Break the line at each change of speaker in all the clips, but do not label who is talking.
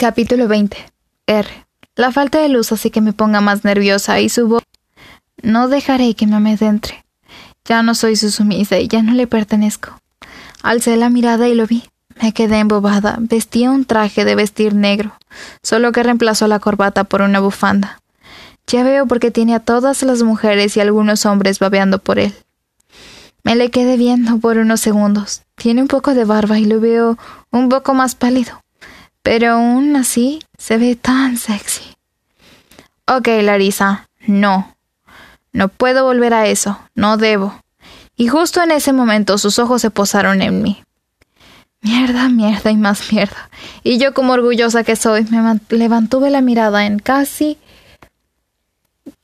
Capítulo 20. R. La falta de luz hace que me ponga más nerviosa y su voz. No dejaré que me amedentre. Ya no soy su sumisa y ya no le pertenezco. Alcé la mirada y lo vi. Me quedé embobada. Vestía un traje de vestir negro, solo que reemplazó la corbata por una bufanda. Ya veo por qué tiene a todas las mujeres y algunos hombres babeando por él. Me le quedé viendo por unos segundos. Tiene un poco de barba y lo veo un poco más pálido. Pero aún así se ve tan sexy. Ok, Larisa, no. No puedo volver a eso. No debo. Y justo en ese momento sus ojos se posaron en mí. Mierda, mierda y más mierda. Y yo como orgullosa que soy, me levantuve la mirada en casi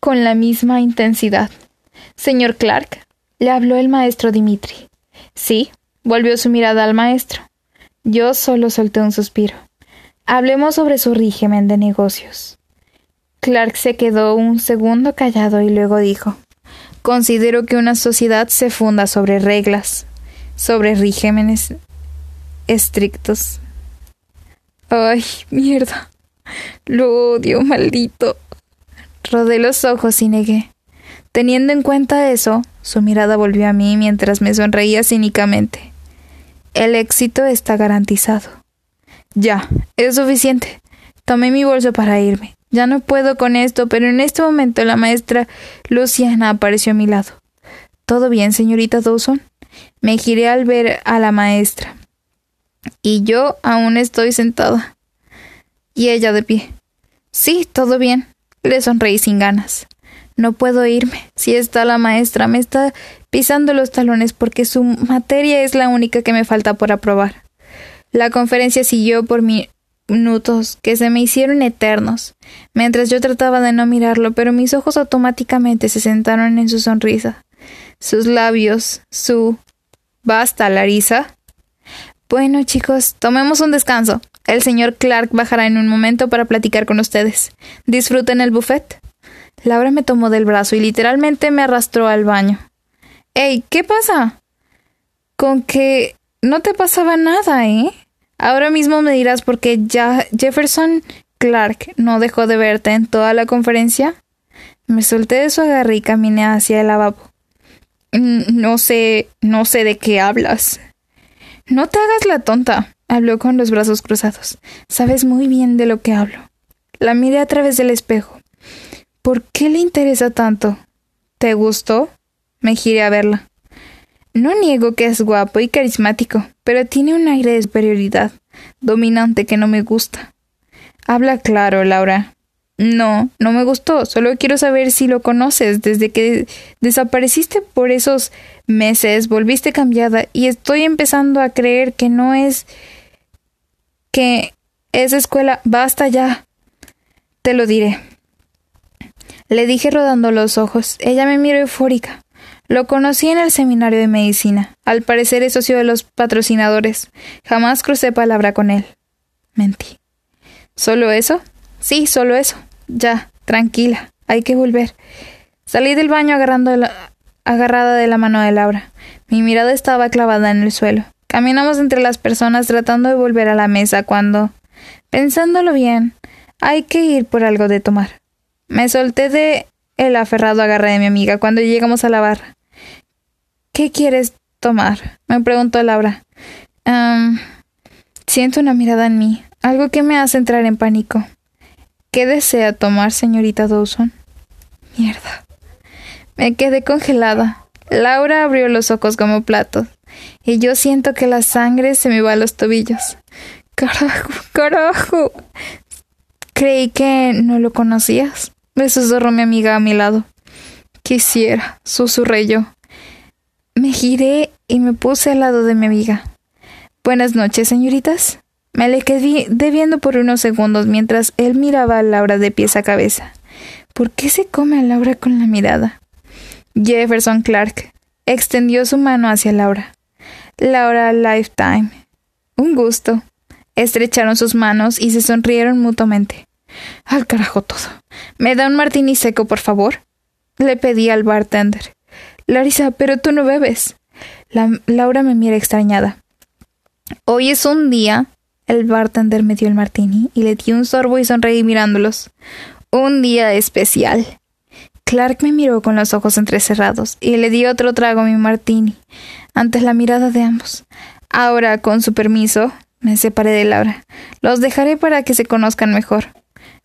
con la misma intensidad. Señor Clark, le habló el maestro Dimitri. Sí, volvió su mirada al maestro. Yo solo solté un suspiro. Hablemos sobre su régimen de negocios. Clark se quedó un segundo callado y luego dijo Considero que una sociedad se funda sobre reglas, sobre regímenes estrictos. Ay, mierda. Lo odio, maldito. Rodé los ojos y negué. Teniendo en cuenta eso, su mirada volvió a mí mientras me sonreía cínicamente. El éxito está garantizado. Ya, es suficiente. Tomé mi bolso para irme. Ya no puedo con esto, pero en este momento la maestra Luciana apareció a mi lado. ¿Todo bien, señorita Dawson? Me giré al ver a la maestra. Y yo aún estoy sentada. Y ella de pie. Sí, todo bien. Le sonreí sin ganas. No puedo irme. Si está la maestra, me está pisando los talones porque su materia es la única que me falta por aprobar. La conferencia siguió por minutos que se me hicieron eternos, mientras yo trataba de no mirarlo, pero mis ojos automáticamente se sentaron en su sonrisa, sus labios, su Basta, Larisa. Bueno, chicos, tomemos un descanso. El señor Clark bajará en un momento para platicar con ustedes. Disfruten el buffet. Laura me tomó del brazo y literalmente me arrastró al baño. ¡Ey! ¿Qué pasa? Con que no te pasaba nada, ¿eh? Ahora mismo me dirás por qué ya Jefferson Clark no dejó de verte en toda la conferencia. Me solté de su agarre y caminé hacia el lavabo. Mm, no sé, no sé de qué hablas. No te hagas la tonta. Habló con los brazos cruzados. Sabes muy bien de lo que hablo. La miré a través del espejo. ¿Por qué le interesa tanto? ¿Te gustó? Me giré a verla. No niego que es guapo y carismático, pero tiene un aire de superioridad dominante que no me gusta. Habla claro, Laura. No, no me gustó. Solo quiero saber si lo conoces. Desde que desapareciste por esos meses, volviste cambiada y estoy empezando a creer que no es que esa escuela basta ya. Te lo diré. Le dije rodando los ojos. Ella me miró eufórica. Lo conocí en el seminario de medicina. Al parecer es socio de los patrocinadores. Jamás crucé palabra con él. Mentí. ¿Solo eso? Sí, solo eso. Ya, tranquila. Hay que volver. Salí del baño agarrando agarrada de la mano de Laura. Mi mirada estaba clavada en el suelo. Caminamos entre las personas tratando de volver a la mesa cuando, pensándolo bien, hay que ir por algo de tomar. Me solté de el aferrado agarre de mi amiga cuando llegamos a la barra. ¿Qué quieres tomar? me preguntó Laura. siento una mirada en mí, algo que me hace entrar en pánico. ¿Qué desea tomar, señorita Dawson? Mierda. Me quedé congelada. Laura abrió los ojos como platos y yo siento que la sangre se me va a los tobillos. Carajo, carajo. Creí que no lo conocías. Me susurró mi amiga a mi lado. Quisiera, susurré yo. Giré y me puse al lado de mi amiga. Buenas noches, señoritas. Me le quedé viendo por unos segundos mientras él miraba a Laura de pies a cabeza. ¿Por qué se come a Laura con la mirada? Jefferson Clark extendió su mano hacia Laura. Laura Lifetime. Un gusto. Estrecharon sus manos y se sonrieron mutuamente. Al carajo todo. ¿Me da un martini seco, por favor? Le pedí al bartender. Larisa, pero tú no bebes. La Laura me mira extrañada. Hoy es un día El bartender me dio el martini y le di un sorbo y sonreí mirándolos. Un día especial. Clark me miró con los ojos entrecerrados y le di otro trago a mi martini, antes la mirada de ambos. Ahora, con su permiso, me separé de Laura. Los dejaré para que se conozcan mejor.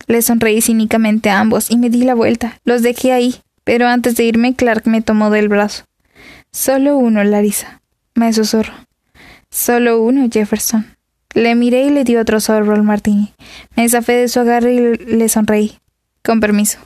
Le sonreí cínicamente a ambos y me di la vuelta. Los dejé ahí, pero antes de irme, Clark me tomó del brazo. Solo uno, Larisa. Me susurró. Solo uno, Jefferson. Le miré y le di otro sorbo al martini. Me zafé de su agarre y le sonreí. Con permiso.